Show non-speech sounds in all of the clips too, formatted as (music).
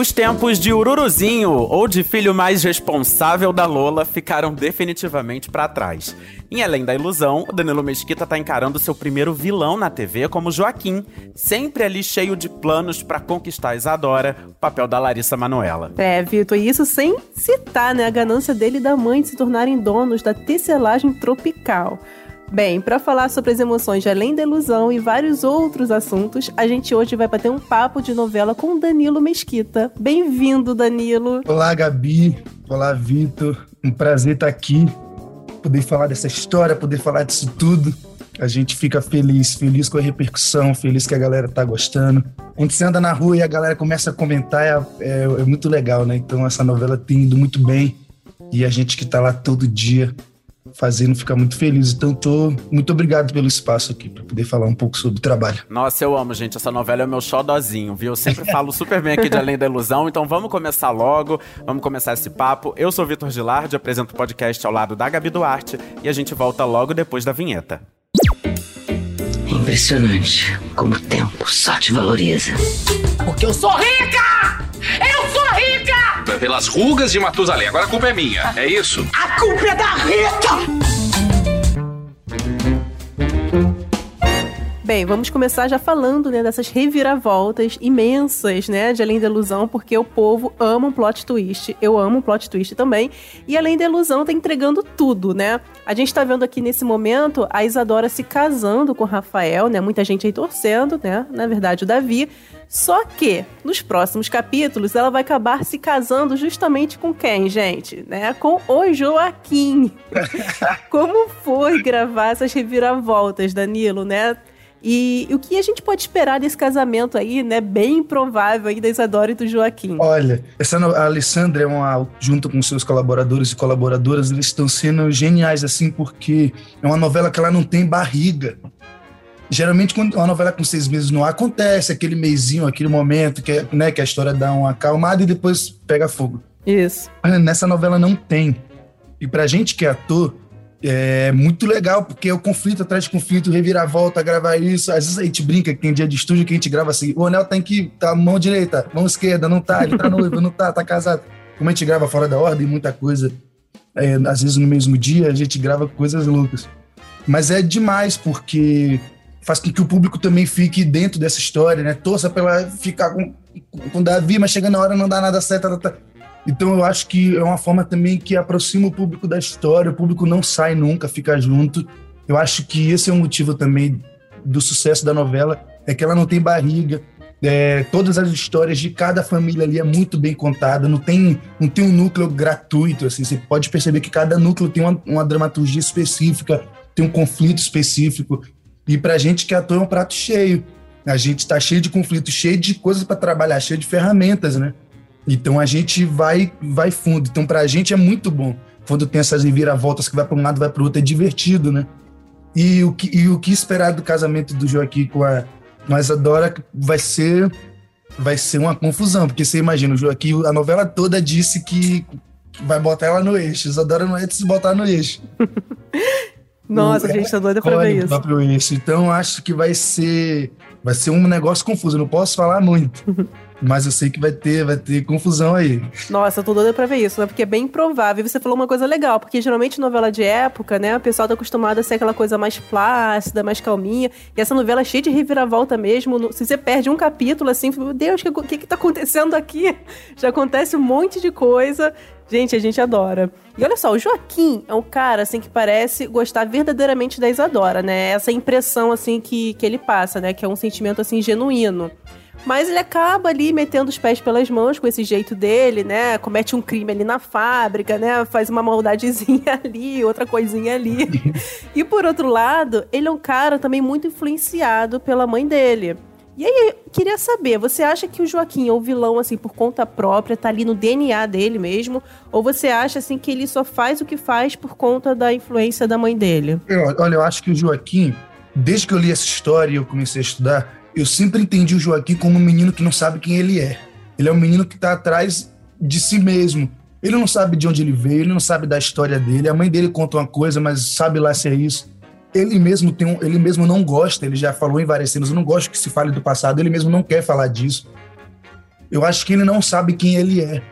Os tempos de Ururuzinho ou de filho mais responsável da Lola ficaram definitivamente para trás. Em Além da Ilusão, o Danilo Mesquita tá encarando seu primeiro vilão na TV como Joaquim, sempre ali cheio de planos para conquistar Isadora, o papel da Larissa Manoela. É, Vitor, e isso sem citar né, a ganância dele e da mãe de se tornarem donos da tecelagem tropical. Bem, para falar sobre as emoções de Além da Ilusão e vários outros assuntos, a gente hoje vai bater um papo de novela com Danilo Mesquita. Bem-vindo, Danilo. Olá, Gabi. Olá, Vitor. Um prazer estar aqui, poder falar dessa história, poder falar disso tudo. A gente fica feliz, feliz com a repercussão, feliz que a galera tá gostando. Quando você anda na rua e a galera começa a comentar, é, é, é muito legal, né? Então essa novela tem ido muito bem e a gente que tá lá todo dia fazendo ficar muito feliz. Então, tô muito obrigado pelo espaço aqui para poder falar um pouco sobre o trabalho. Nossa, eu amo, gente. Essa novela é o meu xodózinho, viu? Eu sempre (laughs) falo super bem aqui de Além da Ilusão. Então, vamos começar logo. Vamos começar esse papo. Eu sou Vitor Gilardi, apresento o podcast ao lado da Gabi Duarte e a gente volta logo depois da vinheta. Impressionante como o tempo só te valoriza. Porque eu sou rica! Pelas rugas de Matusalém. Agora a culpa é minha, é isso? A culpa é da Rita! Bem, vamos começar já falando, né, dessas reviravoltas imensas, né, de Além da Ilusão, porque o povo ama um plot twist. Eu amo um plot twist também. E Além da Ilusão tá entregando tudo, né? A gente tá vendo aqui nesse momento a Isadora se casando com o Rafael, né? Muita gente aí torcendo, né? Na verdade, o Davi. Só que, nos próximos capítulos, ela vai acabar se casando justamente com quem, gente? Né? Com o Joaquim. (laughs) Como foi gravar essas reviravoltas, Danilo, né? E, o que a gente pode esperar desse casamento aí, né? Bem improvável aí da Isadora e do Joaquim. Olha, essa a Alessandra é uma, junto com seus colaboradores e colaboradoras, eles estão sendo geniais assim, porque é uma novela que ela não tem barriga. Geralmente, quando uma novela com seis meses no ar, acontece aquele meizinho, aquele momento que, né, que a história dá uma acalmada e depois pega fogo. Isso. Nessa novela não tem. E pra gente que é ator, é muito legal, porque é o conflito atrás de conflito, reviravolta, gravar isso. Às vezes a gente brinca que tem dia de estúdio que a gente grava assim: o anel tem que tá mão direita, mão esquerda, não tá, ele tá noivo, não tá, tá casado. Como a gente grava fora da ordem, muita coisa. É, às vezes no mesmo dia a gente grava coisas loucas. Mas é demais, porque faz com que o público também fique dentro dessa história, né? Torça pra ela ficar com, com Davi, mas chega na hora não dá nada certo. Ela tá, então eu acho que é uma forma também que aproxima o público da história, o público não sai nunca, fica junto. Eu acho que esse é um motivo também do sucesso da novela, é que ela não tem barriga. É, todas as histórias de cada família ali é muito bem contada, não tem, não tem um núcleo gratuito, assim, você pode perceber que cada núcleo tem uma, uma dramaturgia específica, tem um conflito específico, e pra gente que ator é um prato cheio. A gente tá cheio de conflitos, cheio de coisas para trabalhar, cheio de ferramentas, né? Então a gente vai vai fundo. Então pra gente é muito bom quando tem essas reviravoltas que vai para um lado, vai para o outro, é divertido, né? E o que, e o que esperar do casamento do Joaquim com a, com a Isadora vai ser vai ser uma confusão, porque você imagina, o Joaquim, a novela toda disse que vai botar ela no eixo. Isadora não é de se botar no eixo. (laughs) Nossa, a gente tá doida pra ver isso. Eixo. Então acho que vai ser vai ser um negócio confuso, não posso falar muito. (laughs) Mas eu sei que vai ter, vai ter confusão aí. Nossa, eu tô doida pra ver isso, né? Porque é bem provável. E você falou uma coisa legal, porque geralmente novela de época, né? O pessoal tá acostumado a ser aquela coisa mais plácida, mais calminha. E essa novela é cheia de reviravolta mesmo. Se você perde um capítulo, assim, meu Deus, o que, que que tá acontecendo aqui? (laughs) Já acontece um monte de coisa. Gente, a gente adora. E olha só, o Joaquim é um cara, assim, que parece gostar verdadeiramente da Isadora, né? Essa impressão, assim, que, que ele passa, né? Que é um sentimento, assim, genuíno. Mas ele acaba ali metendo os pés pelas mãos com esse jeito dele, né? Comete um crime ali na fábrica, né? Faz uma maldadezinha (laughs) ali, outra coisinha ali. (laughs) e por outro lado, ele é um cara também muito influenciado pela mãe dele. E aí, queria saber, você acha que o Joaquim é o vilão, assim, por conta própria, tá ali no DNA dele mesmo? Ou você acha, assim, que ele só faz o que faz por conta da influência da mãe dele? Eu, olha, eu acho que o Joaquim, desde que eu li essa história e eu comecei a estudar, eu sempre entendi o Joaquim como um menino que não sabe quem ele é. Ele é um menino que está atrás de si mesmo. Ele não sabe de onde ele veio, ele não sabe da história dele. A mãe dele conta uma coisa, mas sabe lá se é isso. Ele mesmo tem um, ele mesmo não gosta, ele já falou em várias cenas, eu não gosto que se fale do passado, ele mesmo não quer falar disso. Eu acho que ele não sabe quem ele é.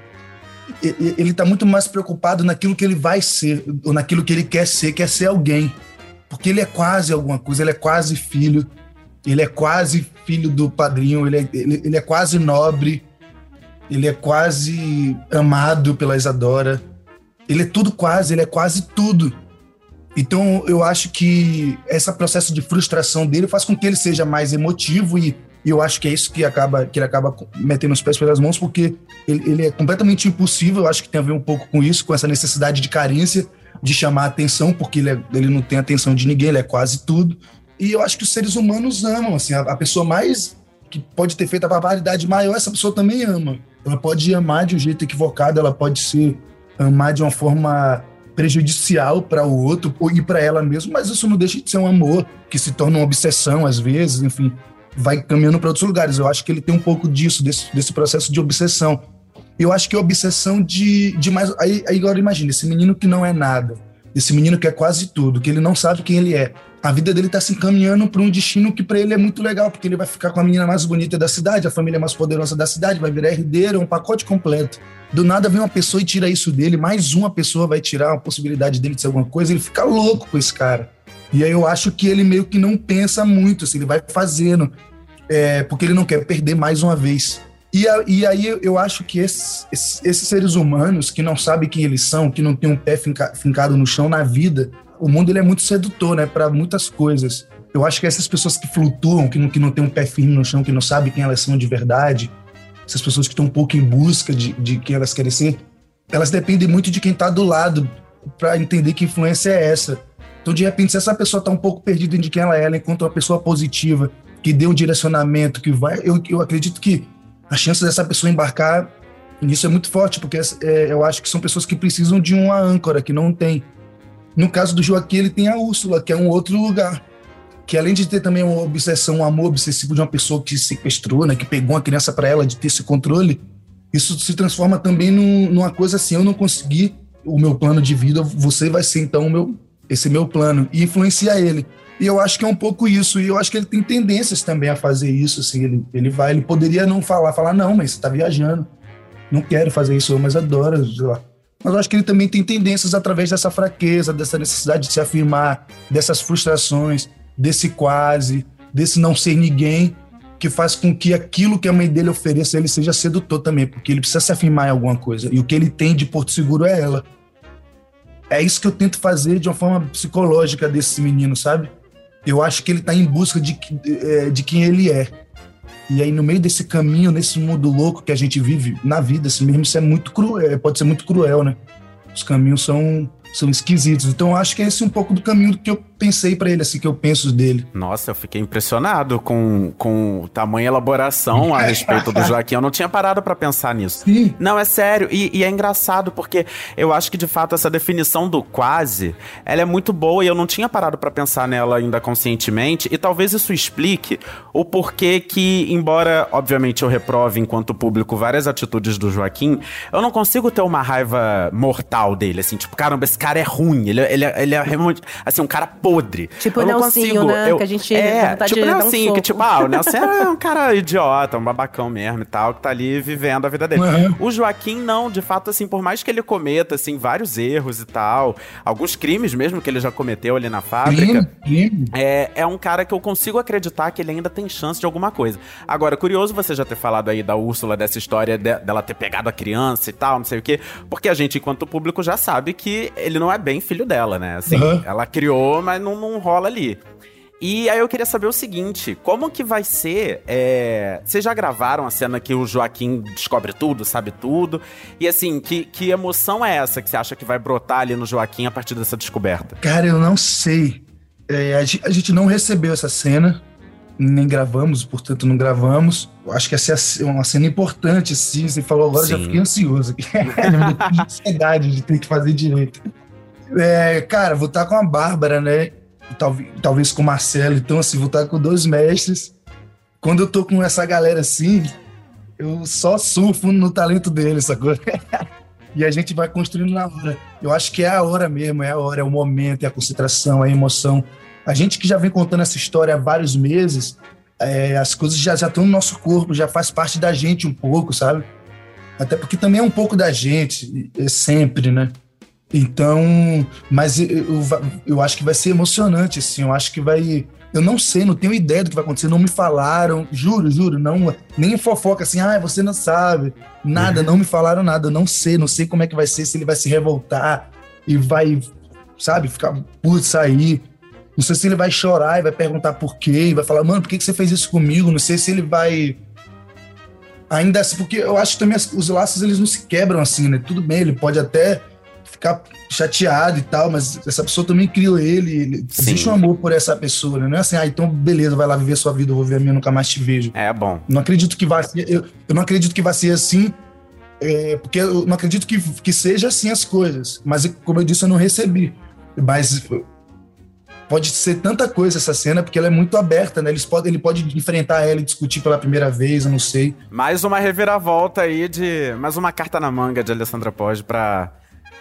Ele está muito mais preocupado naquilo que ele vai ser, ou naquilo que ele quer ser, quer ser alguém. Porque ele é quase alguma coisa, ele é quase filho, ele é quase filho do padrinho, ele é, ele, ele é quase nobre, ele é quase amado pela Isadora. Ele é tudo quase, ele é quase tudo. Então eu acho que esse processo de frustração dele faz com que ele seja mais emotivo e, e eu acho que é isso que acaba que ele acaba metendo os pés pelas mãos porque ele, ele é completamente impulsivo. Eu acho que tem a ver um pouco com isso, com essa necessidade de carência, de chamar atenção, porque ele, é- ele não tem atenção de ninguém, ele é quase tudo. E eu acho que os seres humanos amam, assim, a, a pessoa mais que pode ter feito a barbaridade maior, essa pessoa também ama. Ela pode amar de um jeito equivocado, ela pode se amar de uma forma prejudicial para o outro ou- e para ela mesma, mas isso não deixa de ser um amor que se torna uma obsessão às vezes, enfim, vai caminhando para outros lugares. Eu acho que ele tem um pouco disso, desse, desse processo de obsessão. Eu acho que é obsessão de, de mais. Aí, aí agora imagina, esse menino que não é nada, esse menino que é quase tudo, que ele não sabe quem ele é. A vida dele tá se encaminhando para um destino que para ele é muito legal, porque ele vai ficar com a menina mais bonita da cidade, a família mais poderosa da cidade, vai virar herdeiro, é um pacote completo. Do nada vem uma pessoa e tira isso dele, mais uma pessoa vai tirar a possibilidade dele de ser alguma coisa, ele fica louco com esse cara. E aí eu acho que ele meio que não pensa muito, assim, ele vai fazendo, é, porque ele não quer perder mais uma vez. E, a- e aí eu- acho que esses, esses- seres humanos que não sabem quem eles são, que não tem um pé finca- fincado no chão na vida, o mundo ele é muito sedutor, né, para muitas coisas. Eu acho que essas pessoas que flutuam, que não, que não tem um pé firme no chão, que não sabem quem elas são de verdade, essas pessoas que estão um pouco em busca de, de quem elas querem ser, elas dependem muito de quem está do lado para entender que influência é essa. Então, de repente, se essa pessoa está um pouco perdida de quem ela é, ela encontra uma pessoa positiva, que dê um direcionamento, que vai. Eu, eu acredito que a chance dessa pessoa embarcar nisso é muito forte, porque é, eu acho que são pessoas que precisam de uma âncora, que não tem. No caso do Joaquim, ele tem a Úrsula, que é um outro lugar. Que além de ter também uma obsessão, um amor obsessivo de uma pessoa que sequestrou, né, que pegou uma criança para ela, de ter esse controle, isso se transforma também num- numa coisa assim: eu não consegui o meu plano de vida, você vai ser então o meu, esse meu plano, e influenciar ele. E eu acho que é um pouco isso, e eu acho que ele tem tendências também a fazer isso. Assim, ele, ele vai, ele poderia não falar, falar, não, mas você tá viajando, não quero fazer isso, mas adoro. Mas eu acho que ele também tem tendências através dessa fraqueza, dessa necessidade de se afirmar, dessas frustrações, desse quase, desse não ser ninguém, que faz com que aquilo que a mãe dele ofereça ele seja sedutor também, porque ele precisa se afirmar em alguma coisa. E o que ele tem de Porto Seguro é ela. É isso que eu tento fazer de uma forma psicológica desse menino, sabe? Eu acho que ele tá em busca de, é, de quem ele é. E aí, no meio desse caminho, nesse mundo louco que a gente vive na vida, assim mesmo, isso é muito cruel, pode ser muito cruel, né? Os caminhos são, são esquisitos. Então, eu acho que é esse um pouco do caminho que eu pensei pra ele, assim, que eu penso dele. Nossa, eu fiquei impressionado com, com tamanha elaboração a (laughs) respeito do Joaquim. Eu não tinha parado pra pensar nisso. Sim. Não, é sério. E, e é engraçado porque eu acho que de fato essa definição do quase, ela é muito boa e eu não tinha parado pra pensar nela ainda conscientemente. E talvez isso explique o porquê que, embora obviamente eu reprove enquanto público várias atitudes do Joaquim, eu não consigo ter uma raiva mortal dele. Assim, tipo, caramba, esse cara é ruim. Ele, ele, ele é realmente, assim, um cara podre. Tipo eu o não Nelsinho, consigo. né? Eu, Que a gente é, tipo de o dar um Nelsinho, que tipo, ah, o Nelson é (laughs) um cara idiota, um babacão mesmo e tal, que tá ali vivendo a vida dele. Uhum. O Joaquim, não, de fato, assim, por mais que ele cometa, assim, vários erros e tal, alguns crimes mesmo que ele já cometeu ali na fábrica. É, é um cara que eu consigo acreditar que ele ainda tem chance de alguma coisa. Agora, curioso você já ter falado aí da Úrsula, dessa história de- dela ter pegado a criança e tal, não sei o quê, porque a gente, enquanto público, já sabe que ele não é bem filho dela, né? Assim, Uhum. ela criou, mas não, não rola ali. E aí eu queria saber o seguinte, como que vai ser, é... Vocês já gravaram a cena que o Joaquim descobre tudo, sabe tudo? E assim, que, que emoção é essa que você acha que vai brotar ali no Joaquim a partir dessa descoberta? Cara, eu não sei. É, a, ge- a gente não recebeu essa cena, nem gravamos, portanto não gravamos. Eu acho que essa é uma cena importante, sim. Você falou agora, eu já Sim. fiquei ansioso. (laughs) Ansiedade de ter que fazer direito. É, cara, vou estar com a Bárbara, né? Talvez, talvez com o Marcelo. Então, assim, vou estar com dois mestres. Quando eu tô com essa galera assim, eu só surfo no talento deles, sacou? (laughs) E a gente vai construindo na hora. Eu acho que é a hora mesmo, é a hora, é o momento, é a concentração, é a emoção. A gente que já vem contando essa história há vários meses, é, as coisas já, já estão no nosso corpo, já faz parte da gente um pouco, sabe? Até porque também é um pouco da gente, é sempre, né? Então, mas eu, eu, acho que vai ser emocionante, assim. Eu acho que vai. Eu não sei, não tenho ideia do que vai acontecer, não me falaram, juro, juro, não, nem fofoca assim, ah, você não sabe, nada, não me falaram nada, eu não sei, não sei como é que vai ser, se ele vai se revoltar e vai, sabe, ficar por sair. Não sei se ele vai chorar e vai perguntar por quê, e vai falar, mano, por que, que você fez isso comigo? Não sei se ele vai. Ainda assim, porque eu acho que também os laços eles não se quebram assim, né? Tudo bem, ele pode até ficar chateado e tal, mas essa pessoa também criou ele, ele existe um amor por essa pessoa, né? Não é assim, ah, então beleza, vai lá viver sua vida, eu vou ver a minha, nunca mais te vejo. É bom. Não acredito que vá ser, eu, eu não acredito que vá ser assim, é, porque eu não acredito que, que seja assim as coisas, mas como eu disse, eu não recebi. Mas pode ser tanta coisa essa cena, porque ela é muito aberta, né? Eles podem, ele pode enfrentar ela e discutir pela primeira vez, eu não sei. Mais uma reviravolta aí de. Mais uma carta na manga de Alessandra Poggi pra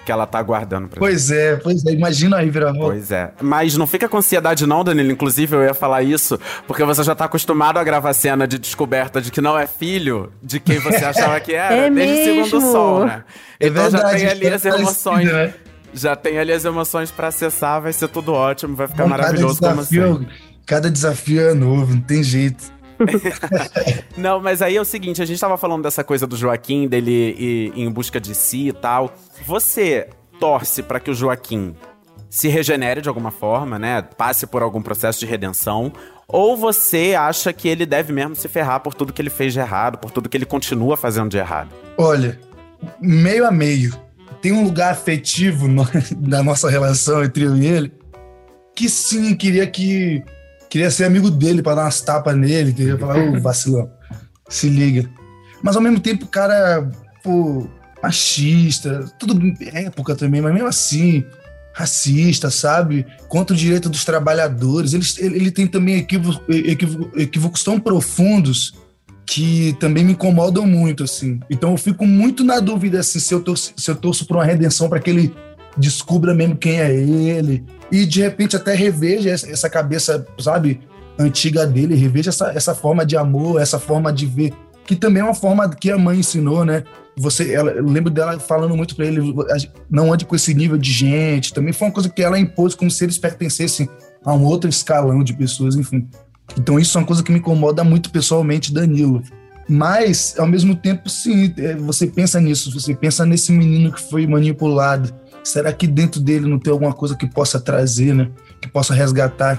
que ela tá aguardando pra Pois é, pois é, imagina aí, Viravolta. Pois é. Mas não fica com ansiedade não, Danilo, inclusive eu ia falar isso, porque você já tá acostumado a gravar cena de descoberta de que não é filho de quem você (laughs) achava que era, é desde mesmo? o segundo sol, né? É então verdade, já tem ali as parecido, emoções. né? Já tem ali as emoções pra acessar, vai ser tudo ótimo, vai ficar Bom, maravilhoso cada como desafio, sempre. cada desafio é novo, não tem jeito. (laughs) Não, mas aí é o seguinte, a gente tava falando dessa coisa do Joaquim, dele ir em busca de si e tal. Você torce pra que o Joaquim se regenere de alguma forma, né? Passe por algum processo de redenção. Ou você acha que ele deve mesmo se ferrar por tudo que ele fez de errado, por tudo que ele continua fazendo de errado? Olha, meio a meio. Tem um lugar afetivo no- (laughs) na nossa relação entre eu e ele que sim, queria que. Queria ser amigo dele pra dar umas tapas nele, queria falar, ô vacilão, se liga. Mas ao mesmo tempo, o cara, pô, machista, tudo época também, mas mesmo assim, racista, sabe? Contra o direito dos trabalhadores. Ele, ele, tem também equívocos, equívocos, tão profundos que também me incomodam muito, assim. Então eu fico muito na dúvida, assim, se eu torço, se eu torço por uma redenção para que ele descubra mesmo quem é ele e de repente até reveja essa cabeça, sabe, antiga dele, reveja essa, essa forma de amor, essa forma de ver, que também é uma forma que a mãe ensinou, né? Você, ela, eu lembro dela falando muito para ele, não ande com esse nível de gente. Também foi uma coisa que ela impôs como se eles pertencessem a um outro escalão de pessoas, enfim. Então isso é uma coisa que me incomoda muito pessoalmente, Danilo. Mas, ao mesmo tempo, sim, é, você pensa nisso, você pensa nesse menino que foi manipulado. Será que dentro dele não tem alguma coisa que possa trazer, né? Que possa resgatar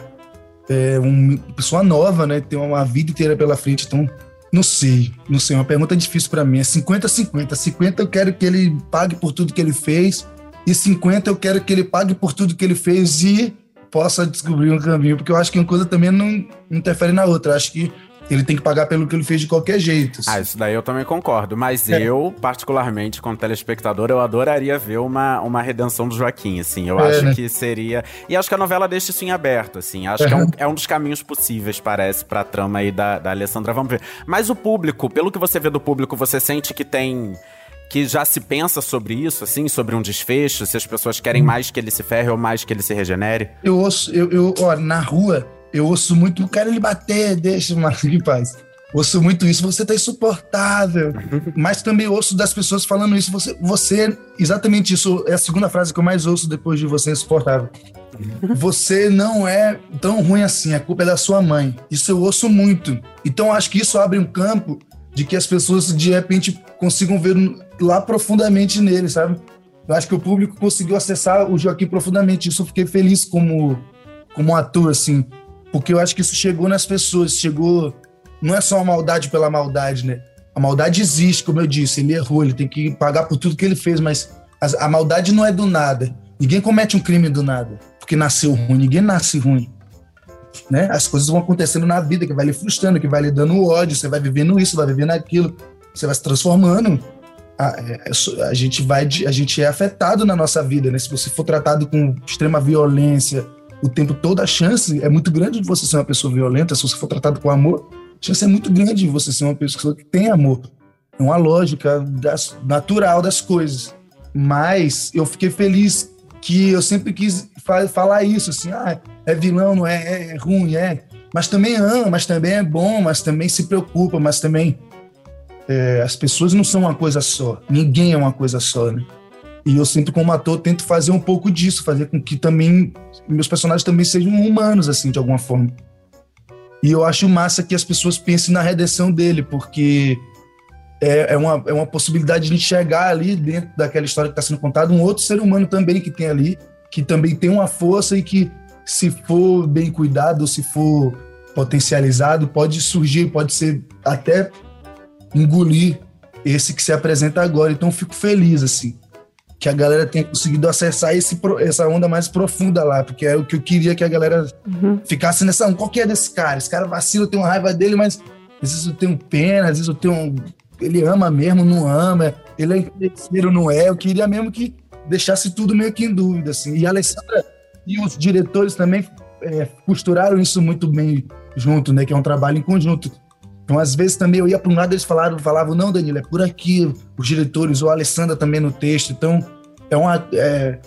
é, uma pessoa nova, né? Tem uma vida inteira pela frente, então não sei, não sei, uma pergunta difícil para mim. É 50-50. 50 eu quero que ele pague por tudo que ele fez, e 50 eu quero que ele pague por tudo que ele fez e possa descobrir um caminho, porque eu acho que uma coisa também não interfere na outra. Eu acho que ele tem que pagar pelo que ele fez de qualquer jeito. Ah, isso daí eu também concordo. Mas É. eu, particularmente, como telespectador, eu adoraria ver uma, uma redenção do Joaquim, assim. Eu É, acho né? que seria... E acho que a novela deixa isso em aberto, assim. Acho que é um, é um dos caminhos possíveis, parece, pra trama aí da, da Alessandra. Vamos ver. Mas o público, pelo que você vê do público, você sente que tem... Que já se pensa sobre isso, assim, sobre um desfecho? Se as pessoas querem mais que ele se ferre ou mais que ele se regenere? Eu ouço, eu, eu ó, na rua, eu ouço muito, o cara ele bater, deixa o Marco em paz. Ouço muito isso, você tá insuportável. (laughs) Mas também ouço das pessoas falando isso, você, você, exatamente isso, é a segunda frase que eu mais ouço depois de você insuportável. (laughs) Você não é tão ruim assim, a culpa é da sua mãe. Isso eu ouço muito. Então acho que isso abre um campo de que as pessoas de repente consigam ver lá profundamente nele, sabe? Eu acho que o público conseguiu acessar o Joaquim profundamente. Isso eu fiquei feliz como, como ator, assim. Porque eu acho que isso chegou nas pessoas, chegou. Não é só uma maldade pela maldade, né? A maldade existe, como eu disse, ele errou, ele tem que pagar por tudo que ele fez, mas a, a maldade não é do nada. Ninguém comete um crime do nada, porque nasceu ruim, ninguém nasce ruim. Né? As coisas vão acontecendo na vida, que vai lhe frustrando, que vai lhe dando ódio, você vai vivendo isso, vai vivendo aquilo, você vai se transformando. A, é, a gente vai, a gente é afetado na nossa vida, né? Se você for tratado com extrema violência o tempo todo, a chance é muito grande de você ser uma pessoa violenta. Se você for tratado com amor, a chance é muito grande de você ser uma pessoa que tem amor. É uma lógica das- natural das coisas. Mas eu fiquei feliz que eu sempre quis fa falar isso, assim, ah, é vilão, não é, é ruim, é. Mas também ama, mas também é bom, mas também se preocupa, mas também é, as pessoas não são uma coisa só. Ninguém é uma coisa só, né? E eu sempre, como ator, tento fazer um pouco disso, fazer com que também meus personagens também sejam humanos, assim, de alguma forma. E eu acho massa que as pessoas pensem na redenção dele, porque é, é, uma, é uma possibilidade de enxergar ali dentro daquela história que está sendo contada um outro ser humano também que tem ali, que também tem uma força e que, se for bem cuidado, se for potencializado, pode surgir, pode ser até engolir esse que se apresenta agora. Então, fico feliz, assim, que a galera tenha conseguido acessar esse, essa onda mais profunda lá, porque é o que eu queria que a galera uhum. ficasse nessa. Qual que é desse cara? Esse cara vacila, eu tenho raiva dele, mas às vezes eu tenho pena, às vezes eu tenho. Ele ama mesmo, não ama, ele é interesseiro, não é. Eu queria mesmo que deixasse tudo meio que em dúvida, assim. E a Alessandra e os diretores também é, costuraram isso muito bem junto, né? Que é um trabalho em conjunto. Então, às vezes também eu ia para um lado, eles falaram, falavam, não, Danilo, é por aqui. Os diretores, o Alessandra também no texto. Então, é uma. É,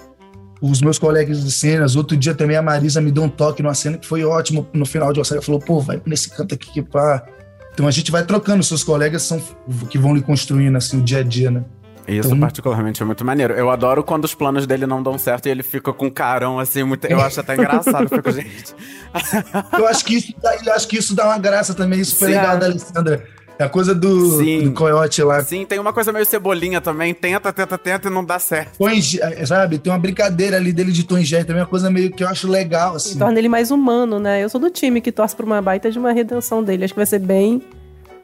os meus colegas de cenas, outro dia também a Marisa me deu um toque numa cena que foi ótimo no final de uma cena. Falou, pô, vai nesse canto aqui que pá. Então a gente vai trocando, seus colegas são que vão lhe construindo assim o dia a dia, né? Isso então, particularmente é muito maneiro. Eu adoro quando os planos dele não dão certo e ele fica com carão assim, muito, eu acho até engraçado. fico, gente. (laughs) eu acho que isso dá, eu acho que isso dá uma graça também, isso foi legal é. da Alessandra. É a coisa do, Sim. do coiote lá. Sim, tem uma coisa meio cebolinha também. Tenta, tenta, tenta e não dá certo. Tom, é, sabe? Tem uma brincadeira ali dele de Tom Jerry também, uma coisa meio que eu acho legal, assim. E torna ele mais humano, né? Eu sou do time que torce pra uma baita de uma redenção dele. Acho que vai ser bem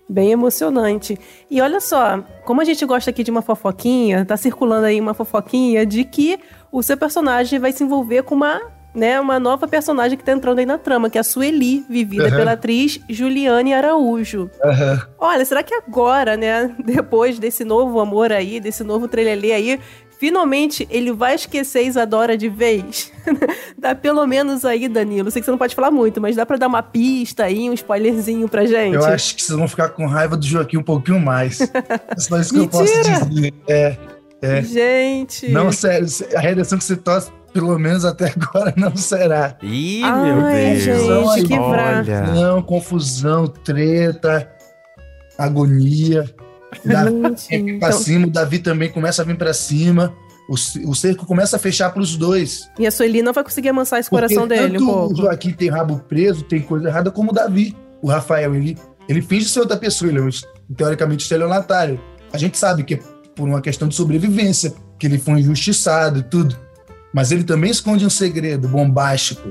Bem emocionante. E olha só, como a gente gosta aqui de uma fofoquinha, tá circulando aí uma fofoquinha de que o seu personagem vai se envolver com uma, né, uma nova personagem que tá entrando aí na trama, que é a Sueli, vivida uhum. pela atriz Juliane Araújo. Uhum. Olha, será que agora, né, (laughs) depois desse novo amor aí, desse novo trelelê aí, Finalmente, ele vai esquecer Isadora de vez? (laughs) dá pelo menos aí, Danilo. Sei que você não pode falar muito, mas dá para dar uma pista aí, um spoilerzinho pra gente? Eu acho que vocês vão ficar com raiva do Joaquim um pouquinho mais. (laughs) é só isso que eu posso dizer. É, é. Gente. Não, sério, a redação que você torce pelo menos até (laughs) agora não será. Ih, Ai, meu Deus. Gente, que Olha. Não, confusão, treta, agonia. Davi então... cima, o Davi também começa a vir para cima. O, o cerco começa a fechar para os dois. E a Sueli não vai conseguir amansar esse Porque coração dele um pouco. O Joaquim tem rabo preso, tem coisa errada, como o Davi. O Rafael, ele, ele finge ser outra pessoa, ele é, teoricamente estelionatário. A gente sabe que é por uma questão de sobrevivência, que ele foi injustiçado e tudo. Mas ele também esconde um segredo bombástico.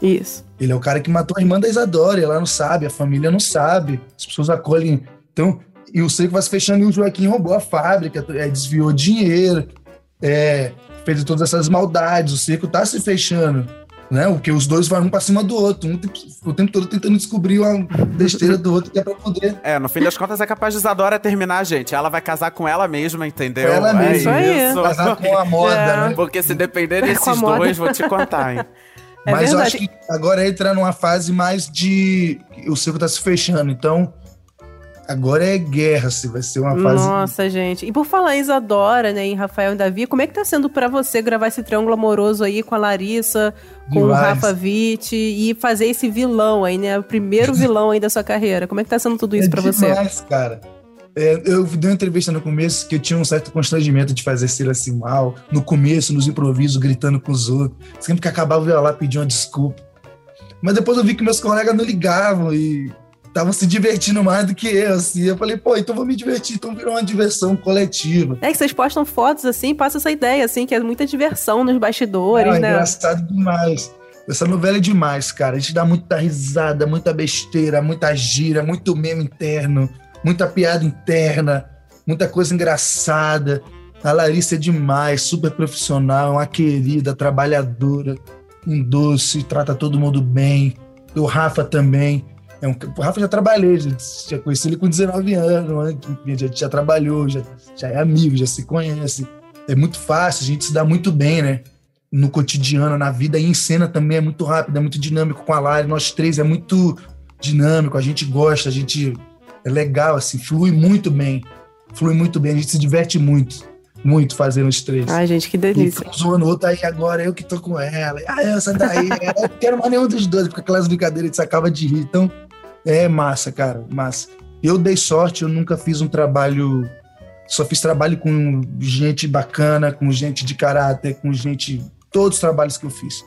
Isso. Ele é o cara que matou a irmã da Isadora, ela não sabe, a família não sabe, as pessoas acolhem. Então, e o Seco vai se fechando e o Joaquim roubou a fábrica, é, desviou dinheiro, é, fez todas essas maldades. O Seco tá se fechando, né? Porque os dois vão um pra cima do outro, um o tempo todo tentando descobrir uma besteira do outro que é pra poder. É, no fim das contas é capaz de Isadora terminar, gente. Ela vai casar com ela mesma, entendeu? Com ela é mesma. É isso. Casar com a (laughs) moda, é. né? Porque se depender é desses dois, vou te contar, hein? (laughs) É Mas verdade. eu acho que agora entra numa fase mais de. O circo tá se fechando, então Agora é guerra, se vai ser uma fase. Nossa, gente. E por falar em Isadora, né, em Rafael e Davi, como é que tá sendo para você gravar esse triângulo amoroso aí com a Larissa, com Demais. o Rafa Witt e fazer esse vilão aí, né? O primeiro vilão aí da sua carreira. Como é que tá sendo tudo isso é para você? Demais, cara. É, eu dei uma entrevista no começo que eu tinha um certo constrangimento de fazer ser assim mal. No começo, nos improvisos, gritando com os outros. Sempre que acabava, eu ia lá pedir uma desculpa. Mas depois eu vi que meus colegas não ligavam e estavam se divertindo mais do que eu, assim. Eu falei, pô, então vou me divertir, então virou uma diversão coletiva. É que vocês postam fotos assim, passa essa ideia, assim, que é muita diversão nos bastidores, é, né? É engraçado demais. Essa novela é demais, cara. A gente dá muita risada, muita besteira, muita gira, muito meme interno, muita piada interna, muita coisa engraçada. A Larissa é demais, super profissional, uma querida, trabalhadora, um doce, trata todo mundo bem. O Rafa também. É um, o Rafa já trabalhei, já, já conheci ele com 19 anos, né? já, já trabalhou, já, já é amigo, já se conhece. É muito fácil, a gente se dá muito bem, né? No cotidiano, na vida, e em cena também é muito rápido, é muito dinâmico com a Lari. Nós três é muito dinâmico, a gente gosta, a gente é legal, assim, flui muito bem. Flui muito bem, a gente se diverte muito. muito fazendo os três. Ai, gente, que delícia. um zoando o outro, aí agora eu que tô com ela. Ah, essa daí. (laughs) eu não quero mais nenhum dos dois, porque aquelas brincadeiras a gente acaba de rir. Então, é massa, cara, massa. Eu dei sorte, eu nunca fiz um trabalho. Só fiz trabalho com gente bacana, com gente de caráter, com gente. Todos os trabalhos que eu fiz.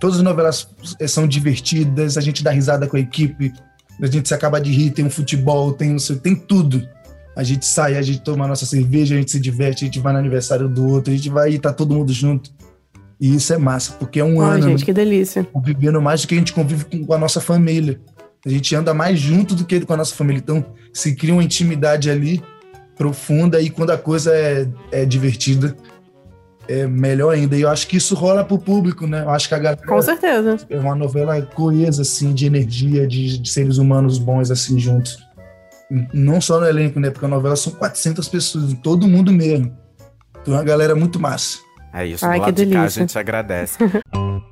Todas as novelas eh, são divertidas, a gente dá risada com a equipe, a gente se acaba de rir, tem um futebol, tem, um, tem tudo. A gente sai, a gente toma a nossa cerveja, a gente se diverte, a gente vai no aniversário do outro, a gente vai e tá todo mundo junto. E isso é massa, porque é um Ai, ano gente, que delícia. convivendo mais do que a gente convive com a nossa família. A gente anda mais junto do que com a nossa família. Então, se cria uma intimidade ali profunda e quando a coisa é, é divertida, é melhor ainda. E eu acho que isso rola pro público, né? Eu acho que a galera Com certeza. é uma novela coesa, assim, de energia, de, de seres humanos bons, assim, juntos. Não só no elenco, né? Porque a novela são 400 pessoas, todo mundo mesmo. Então é uma galera muito massa. É isso, Ai, do que lado de cá a delícia. gente agradece. (laughs)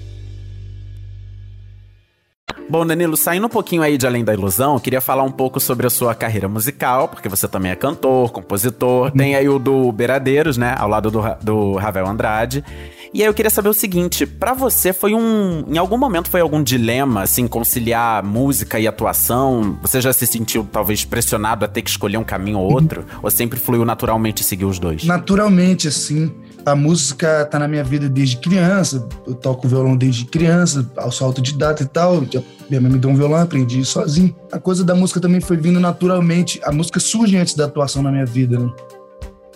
Bom, Danilo, saindo um pouquinho aí de Além da Ilusão, eu queria falar um pouco sobre a sua carreira musical, porque você também é cantor, compositor. Tem aí o do Beiradeiros, né? Ao lado do, do Ravel Andrade. E aí eu queria saber o seguinte: pra você foi um. Em algum momento foi algum dilema, assim, conciliar música e atuação? Você já se sentiu talvez pressionado a ter que escolher um caminho ou outro? ou sempre fluiu naturalmente seguir os dois? naturalmente, assim. A música tá na minha vida desde criança. Eu toco violão desde criança, ao sou autodidata e tal. Minha mãe me deu um violão, aprendi sozinho. A coisa da música também foi vindo naturalmente. A música surge antes da atuação na minha vida, né?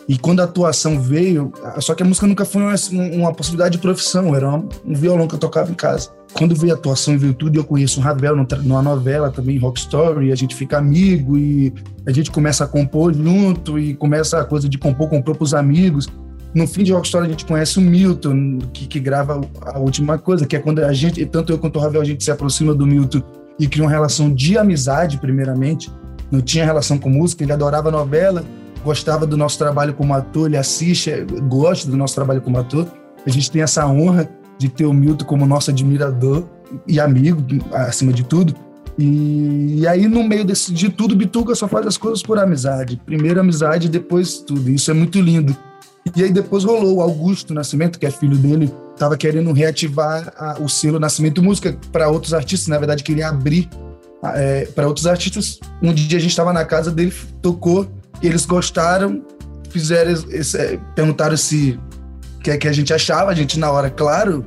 E quando a atuação veio, só que a música nunca foi uma, uma possibilidade de profissão, era uma- um violão que eu tocava em casa. Quando veio a atuação e veio tudo, eu conheço o Ravel numa novela também, Rock Story, a gente fica amigo e a gente começa a compor junto e começa a coisa de compor, compor pros amigos. No fim de Rock Story a gente conhece o Milton, que, que grava a última coisa, que é quando a gente, tanto eu quanto o Ravel, a gente se aproxima do Milton e cria uma relação de amizade, primeiramente. Não tinha relação com música, ele adorava novela, gostava do nosso trabalho como ator, ele assiste, gosta do nosso trabalho como ator. A gente tem essa honra de ter o Milton como nosso admirador e amigo, acima de tudo. E, e aí, no meio desse, de tudo, Bituca só faz as coisas por amizade. Primeiro amizade, depois tudo. Isso é muito lindo. E aí depois rolou o Augusto Nascimento, que é filho dele, estava querendo reativar a- o selo Nascimento Música para outros artistas. Na verdade, queria abrir para outros artistas. Um dia a gente estava na casa dele, tocou, eles gostaram, fizeram esse, eh, perguntaram se que, é que a gente achava, a gente na hora, claro.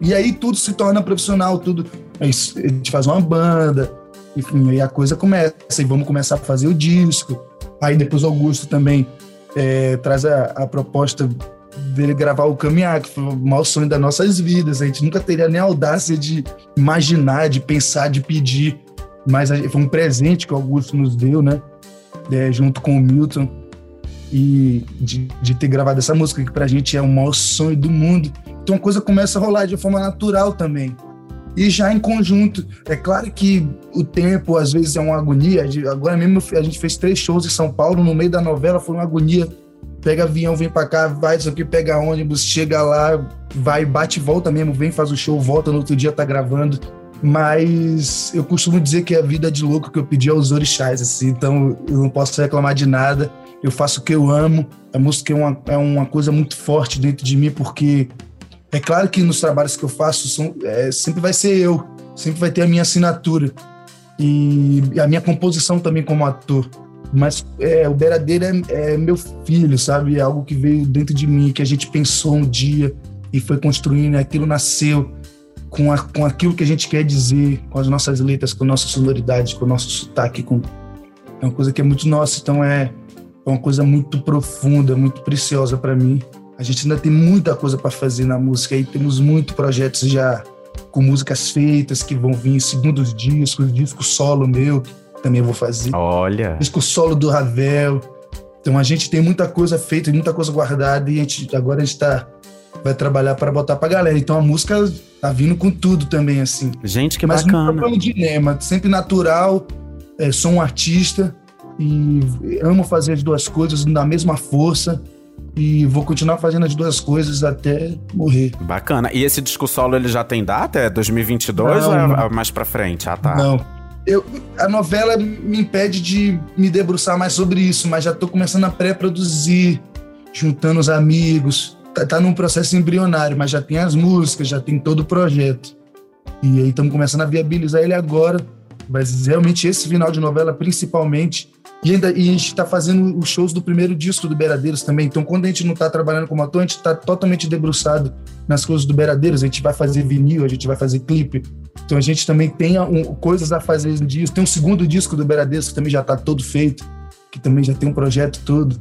E aí tudo se torna profissional, tudo. A gente faz uma banda, enfim, aí a coisa começa, e vamos começar a fazer o disco. Aí depois o Augusto também é, traz a, a proposta dele gravar o Caminhar, que foi o maior sonho das nossas vidas. A gente nunca teria nem a audácia de imaginar, de pensar, de pedir. Mas foi um presente que o Augusto nos deu, né? É, junto com o Milton. E de, de ter gravado essa música, que pra gente é o maior sonho do mundo. Então a coisa começa a rolar de forma natural também. E já em conjunto. É claro que o tempo, às vezes, é uma agonia. Agora mesmo a gente fez três shows em São Paulo, no meio da novela, foi uma agonia. Pega avião, vem pra cá, vai, isso aqui, pega ônibus, chega lá, vai, bate e volta mesmo, vem, faz o show, volta, no outro dia tá gravando. Mas eu costumo dizer que é a vida de louco que eu pedi aos orixás, assim, então eu não posso reclamar de nada. Eu faço o que eu amo. A música é uma, é uma coisa muito forte dentro de mim, porque é claro que nos trabalhos que eu faço são, é, sempre vai ser eu, sempre vai ter a minha assinatura e a minha composição também como ator. Mas é, o Beiradeiro é, é meu filho, sabe? É algo que veio dentro de mim, que a gente pensou um dia e foi construindo, e aquilo nasceu com, a, com aquilo que a gente quer dizer, com as nossas letras, com a nossa sonoridade, com o nosso sotaque. Com... É uma coisa que é muito nossa, então é, é uma coisa muito profunda, muito preciosa para mim. A gente ainda tem muita coisa para fazer na música e temos muitos projetos já com músicas feitas que vão vir, segundos discos, disco solo meu, que também vou fazer, Olha. disco solo do Ravel. Então a gente tem muita coisa feita, muita coisa guardada e a gente, agora a gente está vai trabalhar para botar pra galera. Então a música tá vindo com tudo também, assim. Gente, que Mas bacana. nunca foi um dilema, sempre natural, é, sou um artista e amo fazer as duas coisas na mesma força e vou continuar fazendo as duas coisas até morrer. Bacana. E esse disco solo ele já tem data? É 2022 Não, ou é não. mais pra frente? Ah, tá. Não. Eu, a novela me impede de me debruçar mais sobre isso, mas já tô começando a pré-produzir, juntando os amigos. Tá, tá num processo embrionário, mas já tem as músicas, já tem todo o projeto. E aí estamos começando a viabilizar ele agora. Mas realmente esse final de novela, principalmente. E, ainda, e a gente está fazendo os shows do primeiro disco do Beiradeiros também. Então, quando a gente não está trabalhando como ator, a gente está totalmente debruçado nas coisas do Beiradeiros. A gente vai fazer vinil, a gente vai fazer clipe. Então, a gente também tem um, coisas a fazer disso. Tem um segundo disco do Beiradeiros que também já está todo feito, que também já tem um projeto todo.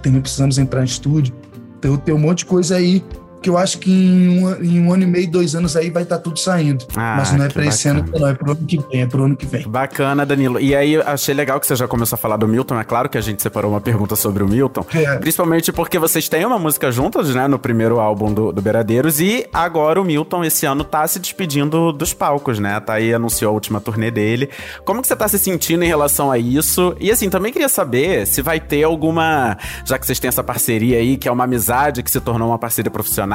Também precisamos entrar em estúdio. Então, tem um monte de coisa aí que eu acho que em um, em um ano e meio, dois anos aí vai estar tudo saindo. Ah, Mas não é que para esse ano, bacana. não, é pro ano que vem, é pro ano que vem. Bacana, Danilo. E aí, achei legal que você já começou a falar do Milton. É claro que a gente separou uma pergunta sobre o Milton. É. Principalmente porque vocês têm uma música juntas, né? No primeiro álbum do, do Beiradeiros. E agora o Milton, esse ano, tá se despedindo dos palcos, né? Tá aí, anunciou a última turnê dele. Como que você tá se sentindo em relação a isso? E assim, também queria saber se vai ter alguma. Já que vocês têm essa parceria aí, que é uma amizade que se tornou uma parceria profissional,